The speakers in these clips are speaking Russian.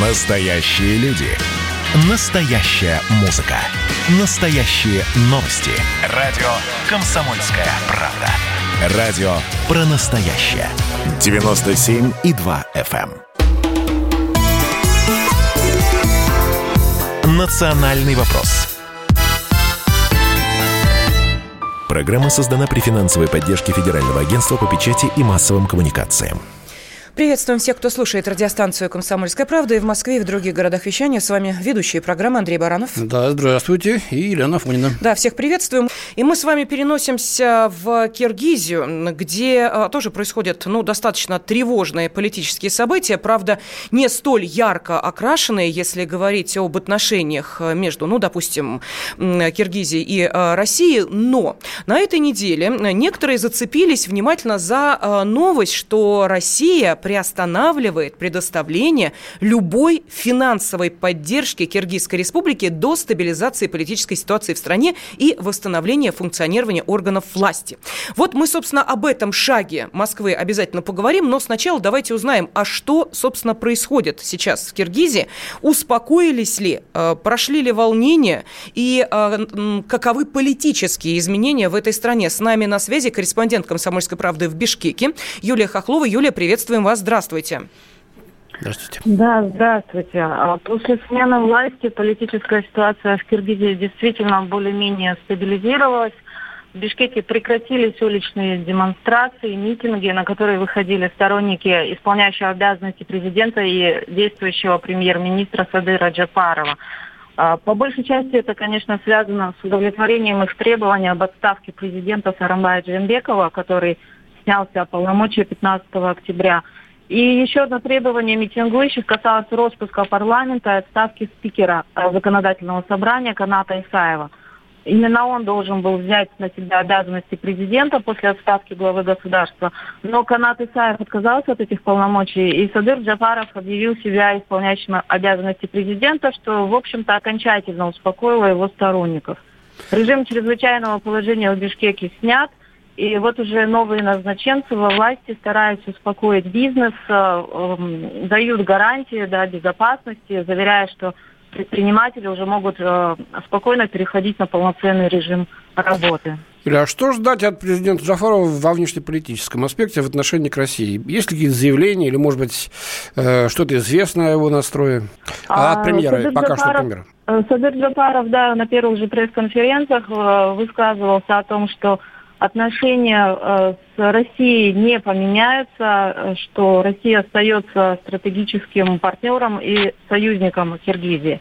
Настоящие люди. Настоящая музыка. Настоящие новости. Радио «Комсомольская правда». Радио про настоящее. 97,2 FM. эм. Национальный вопрос. Программа создана при финансовой поддержке Федерального агентства по печати и массовым коммуникациям. Приветствуем всех, кто слушает радиостанцию «Комсомольская правда» и в Москве, и в других городах вещания. С вами ведущие программы Андрей Баранов. Да, здравствуйте. И Елена Фонина. Да, всех приветствуем. И мы с вами переносимся в Киргизию, где а, тоже происходят ну, достаточно тревожные политические события. Правда, не столь ярко окрашенные, если говорить об отношениях между, ну, допустим, Киргизией и а, Россией. Но на этой неделе некоторые зацепились внимательно за а, новость, что Россия приостанавливает предоставление любой финансовой поддержки Киргизской республики до стабилизации политической ситуации в стране и восстановления функционирования органов власти. Вот мы, собственно, об этом шаге Москвы обязательно поговорим, но сначала давайте узнаем, а что, собственно, происходит сейчас в Киргизии, успокоились ли, э, прошли ли волнения и э, каковы политические изменения в этой стране. С нами на связи корреспондент «Комсомольской правды» в Бишкеке Юлия Хохлова. Юлия, приветствуем вас. Здравствуйте. Здравствуйте. Да, здравствуйте. А после смены власти политическая ситуация в Киргизии действительно более-менее стабилизировалась. В Бишкеке прекратились уличные демонстрации, митинги, на которые выходили сторонники исполняющего обязанности президента и действующего премьер-министра Садыра Джапарова. А, по большей части это, конечно, связано с удовлетворением их требований об отставке президента Сарамбая Джембекова, который снялся полномочия 15 октября. И еще одно требование митингующих касалось распуска парламента и отставки спикера э, законодательного собрания Каната Исаева. Именно он должен был взять на себя обязанности президента после отставки главы государства. Но Канат Исаев отказался от этих полномочий, и Садыр Джафаров объявил себя исполняющим обязанности президента, что, в общем-то, окончательно успокоило его сторонников. Режим чрезвычайного положения в Бишкеке снят, и вот уже новые назначенцы во власти стараются успокоить бизнес, э, эм, дают гарантии да, безопасности, заверяя, что предприниматели уже могут э, спокойно переходить на полноценный режим работы. Юля, а что ждать от президента Джафарова во внешнеполитическом аспекте в отношении к России? Есть ли какие-то заявления или, может быть, э, что-то известно о его настрое? А, от премьера, Садыр пока Джафаров, что премьера. Садыр Джафаров, да, на первых же пресс-конференциях высказывался о том, что отношения э, с Россией не поменяются, э, что Россия остается стратегическим партнером и союзником Киргизии.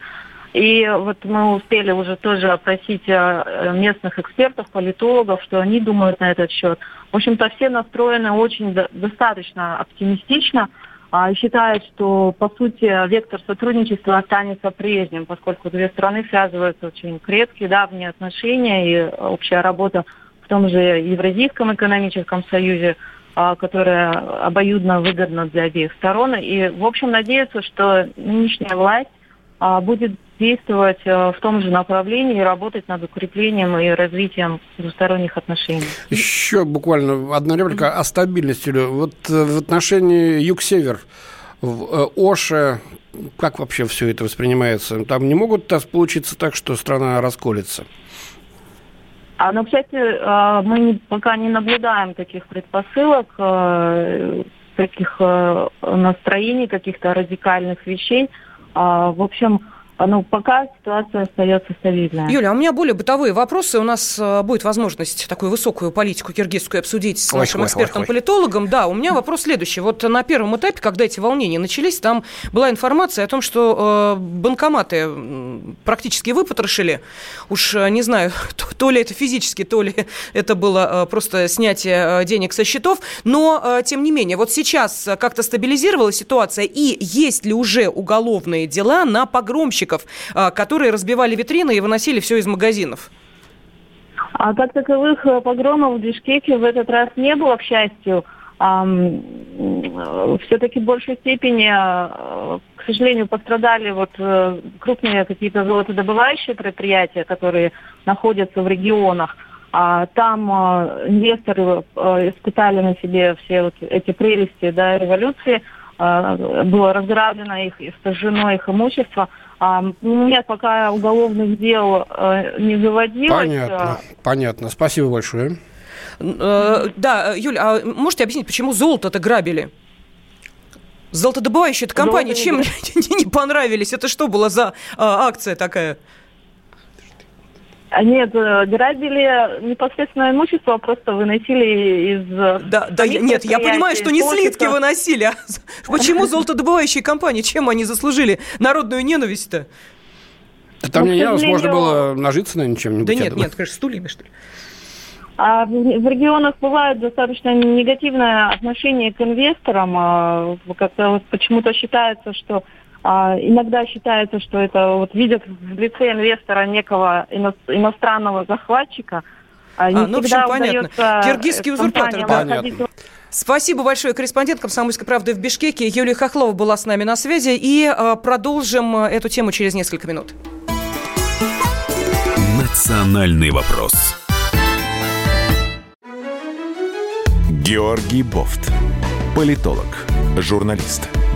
И вот мы успели уже тоже опросить э, местных экспертов, политологов, что они думают на этот счет. В общем-то, все настроены очень достаточно оптимистично. А считают, что, по сути, вектор сотрудничества останется прежним, поскольку две страны связываются очень крепкие, давние отношения и общая работа в том же Евразийском экономическом союзе, а, которая обоюдно выгодна для обеих сторон. И, в общем, надеются, что нынешняя власть а, будет действовать а, в том же направлении и работать над укреплением и развитием двусторонних отношений. Еще буквально одна реплика о стабильности. Вот э, в отношении юг-север, в э, Оше, как вообще все это воспринимается? Там не могут получиться так, что страна расколется? А, ну, кстати, а, мы пока не наблюдаем таких предпосылок, а, таких а, настроений, каких-то радикальных вещей. В общем, ну, пока ситуация остается стабильной. Юля, а у меня более бытовые вопросы. У нас э, будет возможность такую высокую политику киргизскую обсудить с ой, нашим экспертом-политологом. Да, у меня вопрос следующий. Вот на первом этапе, когда эти волнения начались, там была информация о том, что э, банкоматы практически выпотрошили. Уж э, не знаю, то, то ли это физически, то ли это было э, просто снятие э, денег со счетов. Но, э, тем не менее, вот сейчас как-то стабилизировалась ситуация, и есть ли уже уголовные дела на погромщиков подрядчиков, а, которые разбивали витрины и выносили все из магазинов? А как таковых э, погромов в Бишкеке в этот раз не было, к счастью. Все-таки в большей степени, э, к сожалению, пострадали вот э, крупные какие-то золотодобывающие предприятия, которые находятся в регионах. А там инвесторы испытали на себе все вот эти прелести да, революции – было разграблено их сожжено их имущество. Нет, пока уголовных дел не заводилось. Понятно, понятно. Спасибо большое. Да, Юля, а можете объяснить, почему золото-то грабили? Золотодобывающая компания чем не, не понравились? Это что была за а, акция такая? А нет, э, грабили непосредственно имущество, а просто выносили из... Э, да, да, нет, я понимаю, что не слитки выносили. А почему золотодобывающие компании, чем они заслужили народную ненависть-то? Да там ну, не возможно было нажиться на чем-нибудь. Да нет, нет, конечно, стульями, что ли. А в, в регионах бывает достаточно негативное отношение к инвесторам. А, как-то вот почему-то считается, что иногда считается, что это вот видят в лице инвестора некого ино, иностранного захватчика. А, не а ну, в общем, понятно. Киргизский узурпатор, да. Понятно. Спасибо большое. Корреспондент «Комсомольской правды» в Бишкеке Юлия Хохлова была с нами на связи. И э, продолжим эту тему через несколько минут. Национальный вопрос. Георгий Бофт. Политолог, журналист,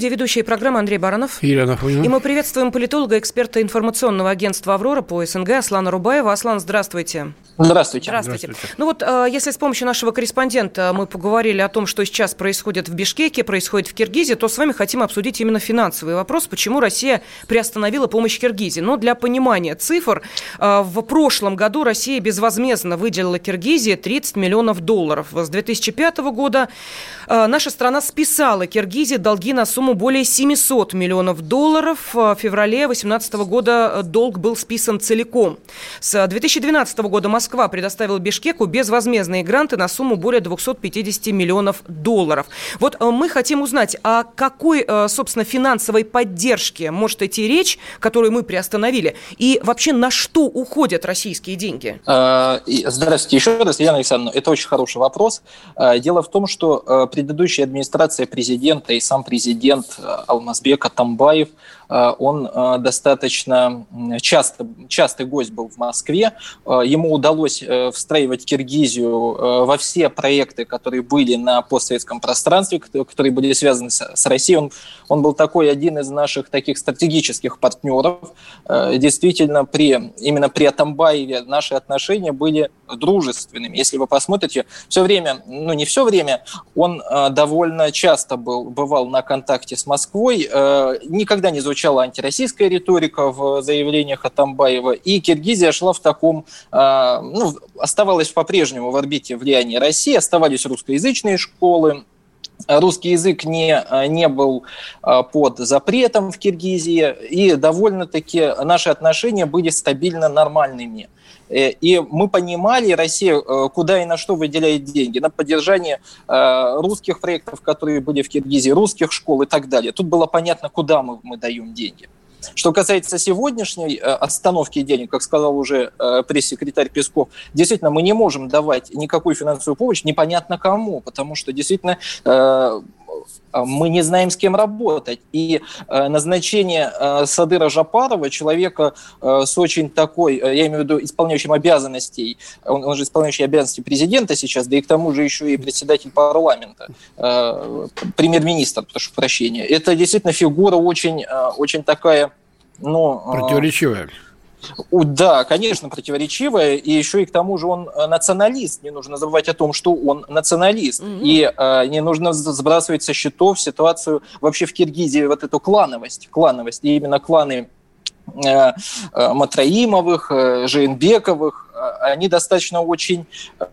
студии ведущая программы Андрей Баранов. Елена Фонина. И мы приветствуем политолога, эксперта информационного агентства «Аврора» по СНГ Аслана Рубаева. Аслан, здравствуйте. Здравствуйте. Здравствуйте. Здравствуйте. Ну вот, э, если с помощью нашего корреспондента мы поговорили о том, что сейчас происходит в Бишкеке, происходит в Киргизии, то с вами хотим обсудить именно финансовый вопрос, почему Россия приостановила помощь Киргизии. Но для понимания цифр, э, в прошлом году Россия безвозмездно выделила Киргизии 30 миллионов долларов. С 2005 года э, наша страна списала Киргизии долги на сумму сумму более 700 миллионов долларов. В феврале 2018 года долг был списан целиком. С 2012 года Москва предоставила Бишкеку безвозмездные гранты на сумму более 250 миллионов долларов. Вот э, мы хотим узнать, о какой, э, собственно, финансовой поддержке может идти речь, которую мы приостановили, и вообще на что уходят российские деньги? Э, здравствуйте еще раз, Елена Александровна. Это очень хороший вопрос. Дело в том, что предыдущая администрация президента и сам президент президент Алмазбек Атамбаев он э, достаточно часто, частый гость был в Москве. Э, ему удалось встраивать Киргизию во все проекты, которые были на постсоветском пространстве, которые были связаны с Россией. Он, он был такой один из наших таких стратегических партнеров. Действительно, при, именно при Атамбаеве наши отношения были дружественными. Если вы посмотрите, все время, ну не все время, он довольно часто был, бывал на контакте с Москвой, никогда не звучал звучала антироссийская риторика в заявлениях Атамбаева, и Киргизия шла в таком, а, ну, оставалась по-прежнему в орбите влияния России, оставались русскоязычные школы, русский язык не, не был под запретом в Киргизии, и довольно-таки наши отношения были стабильно нормальными. Э, и мы понимали, Россия э, куда и на что выделяет деньги. На поддержание э, русских проектов, которые были в Киргизии, русских школ и так далее. Тут было понятно, куда мы, мы даем деньги. Что касается сегодняшней остановки денег, как сказал уже пресс-секретарь Песков, действительно, мы не можем давать никакую финансовую помощь непонятно кому, потому что действительно мы не знаем, с кем работать. И э, назначение э, Садыра Жапарова, человека э, с очень такой, я имею в виду исполняющим обязанностей, он, он же исполняющий обязанности президента сейчас, да и к тому же еще и председатель парламента, премьер-министр, прошу прощения. Это действительно фигура очень, очень такая, ну... Противоречивая. Да, конечно, противоречивое, и еще и к тому же он э, националист. Не нужно забывать о том, что он националист. Mm-hmm. И э, не нужно сбрасывать со счетов ситуацию вообще в Киргизии, вот эту клановость. Клановость. И именно кланы э, э Матраимовых, э, Жейнбековых, они достаточно очень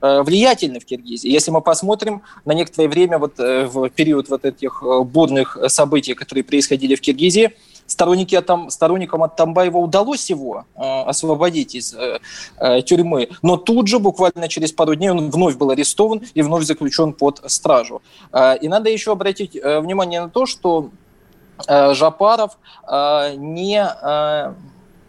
влиятельны в Киргизии. Если мы посмотрим на некоторое время, вот в период вот этих бурных событий, которые происходили в Киргизии, сторонники Атам, сторонникам Атамбаева удалось его э, освободить из э, э, тюрьмы, но тут же, буквально через пару дней, он вновь был арестован и вновь заключен под стражу. Э, и надо еще обратить э, внимание на то, что э, Жапаров э, не... Э,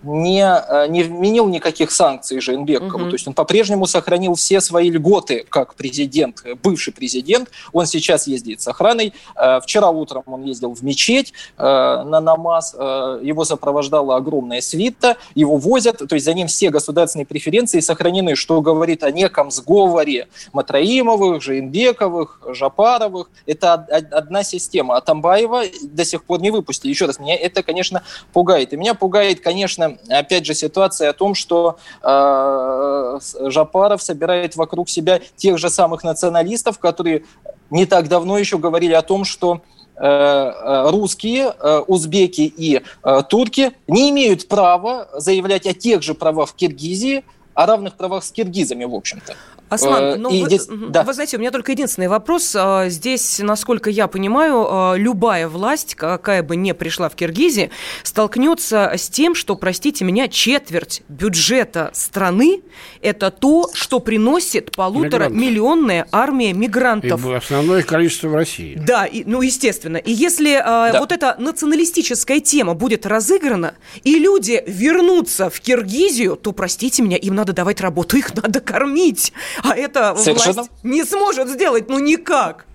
не, э, не вменил никаких санкций Жейнбекову. Угу. То есть он по-прежнему сохранил все свои льготы как президент, бывший президент. Он сейчас ездит с охраной. Э, вчера утром он ездил в мечеть э, на намаз. Его сопровождала огромная свита. Его возят. То есть за ним все государственные преференции сохранены, что говорит о неком сговоре Матраимовых, Жейнбековых, Жапаровых. Это одна система. А Тамбаева до сих пор не выпустили. Еще раз, меня это, конечно, пугает. И меня пугает, конечно, опять же, ситуация о том, что э, Жапаров собирает вокруг себя тех же самых националистов, которые не так давно еще говорили о том, что э, э, русские, э, узбеки и турки не имеют права заявлять о тех же правах в Киргизии, о равных правах с киргизами, в общем-то. Аслан, э, ну, вы, здесь, да. вы знаете, у меня только единственный вопрос. А, здесь, насколько я понимаю, а, любая власть, какая бы ни пришла в Киргизии, столкнется с тем, что, простите меня, четверть бюджета страны – это то, что приносит полутора миллионная армия мигрантов. И основное количество в России. Да, и, ну, естественно. И если а, да. вот эта националистическая тема будет разыграна, и люди вернутся в Киргизию, то, простите меня, им надо давать работу, их надо кормить. А это Совершенно... власть не сможет сделать, ну никак.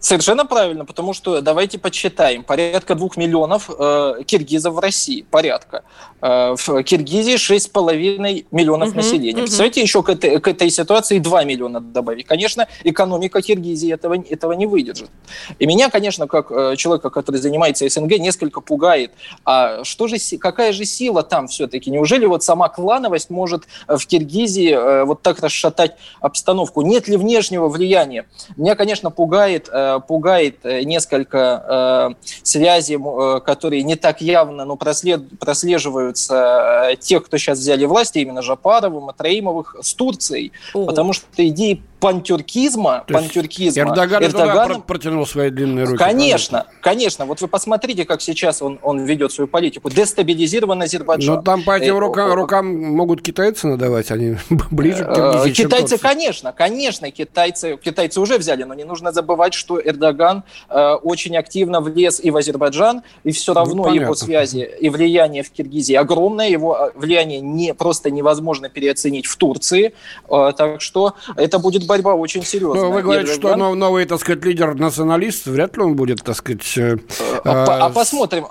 Совершенно правильно, потому что давайте подсчитаем. Порядка двух миллионов э, киргизов в России. Порядка. Э, в Киргизии 6,5 миллионов угу, населения. Угу. Представляете, еще к этой, к этой ситуации 2 миллиона добавить. Конечно, экономика Киргизии этого, этого не выдержит. И меня, конечно, как э, человека, который занимается СНГ, несколько пугает. А что же, какая же сила там все-таки? Неужели вот сама клановость может в Киргизии э, вот так расшатать обстановку? Нет ли внешнего влияния? Меня, конечно, пугает э, пугает э, несколько э, связей, э, которые не так явно, но прослед, прослеживаются тех, кто сейчас взяли власть, именно Жапаровым, Матраимовых, с Турцией. О. Потому что идеи пантюркизма, пантюркизма Эрдоган, Эрдоган протянул свои длинные руки. Конечно, конечно. Вот вы посмотрите, как сейчас он, он ведет свою политику. Дестабилизирован Азербайджан. Но там по этим рукам, рукам могут китайцы надавать, они ближе к Киргизии, Китайцы, конечно, конечно, китайцы, китайцы уже взяли, но не нужно забывать, что Эрдоган э, очень активно влез и в Азербайджан, и все ну, равно ну, его связи и влияние в Киргизии огромное, его э, влияние не, просто невозможно переоценить в Турции, э, так что это будет борьба очень серьезная. Ну, вы говорите, Эрдоган... что новый, так сказать, лидер националист, вряд ли он будет, так сказать... Э, а, а посмотрим.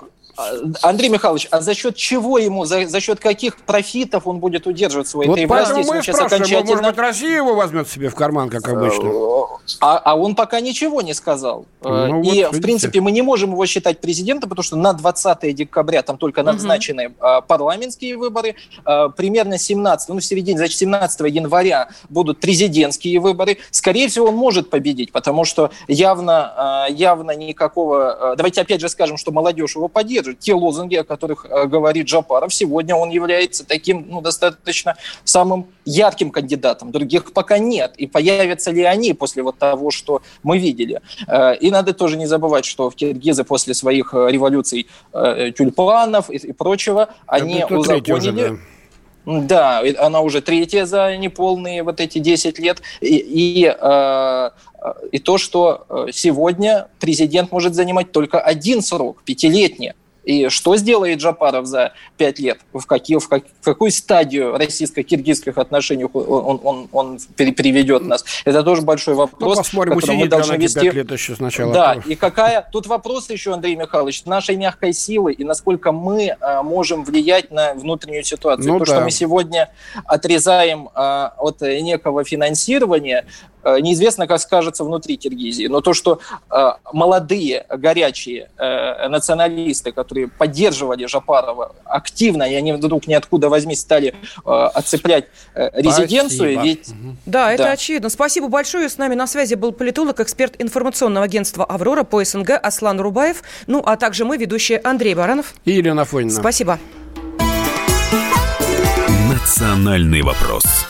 Андрей Михайлович, а за счет чего ему, за, за счет каких профитов он будет удерживать свои вот власти, если он сейчас окончательно... Может быть, Россия его возьмет себе в карман, как обычно? Э, а, а он пока ничего не сказал. Ну, И, вот, в принципе, мы не можем его считать президентом, потому что на 20 декабря там только назначены угу. парламентские выборы. А, примерно 17, ну, в середине, значит, 17 января будут президентские выборы. Скорее всего, он может победить, потому что явно, явно никакого... Давайте опять же скажем, что молодежь его поддерживает же те лозунги, о которых э, говорит Джапаров. Сегодня он является таким ну, достаточно самым ярким кандидатом. Других пока нет. И появятся ли они после вот того, что мы видели? Э, и надо тоже не забывать, что в Киргизы после своих э, революций тюльпанов и, и прочего, они узаконили... Уже, да. Да, она уже третья за неполные вот эти 10 лет. И, и, э, и то, что сегодня президент может занимать только один срок, пятилетний. И что сделает Джапаров за пять лет? В, какие, в, как, в какую стадию российско-киргизских отношений он, он, он приведет нас? Это тоже большой вопрос, ну, посмотрим, который мы должны вести. лет еще сначала. Да, и какая... Тут вопрос еще, Андрей Михайлович, нашей мягкой силы и насколько мы а, можем влиять на внутреннюю ситуацию. Ну, То, да. что мы сегодня отрезаем а, от некого финансирования, неизвестно, как скажется внутри Киргизии, но то, что э, молодые, горячие э, националисты, которые поддерживали Жапарова активно, и они вдруг ниоткуда возьми стали э, отцеплять э, резиденцию. Спасибо. Ведь... Угу. Да, это да. очевидно. Спасибо большое. С нами на связи был политолог, эксперт информационного агентства «Аврора» по СНГ Аслан Рубаев, ну а также мы, ведущие Андрей Баранов. И Елена Фонина. Спасибо. Национальный вопрос.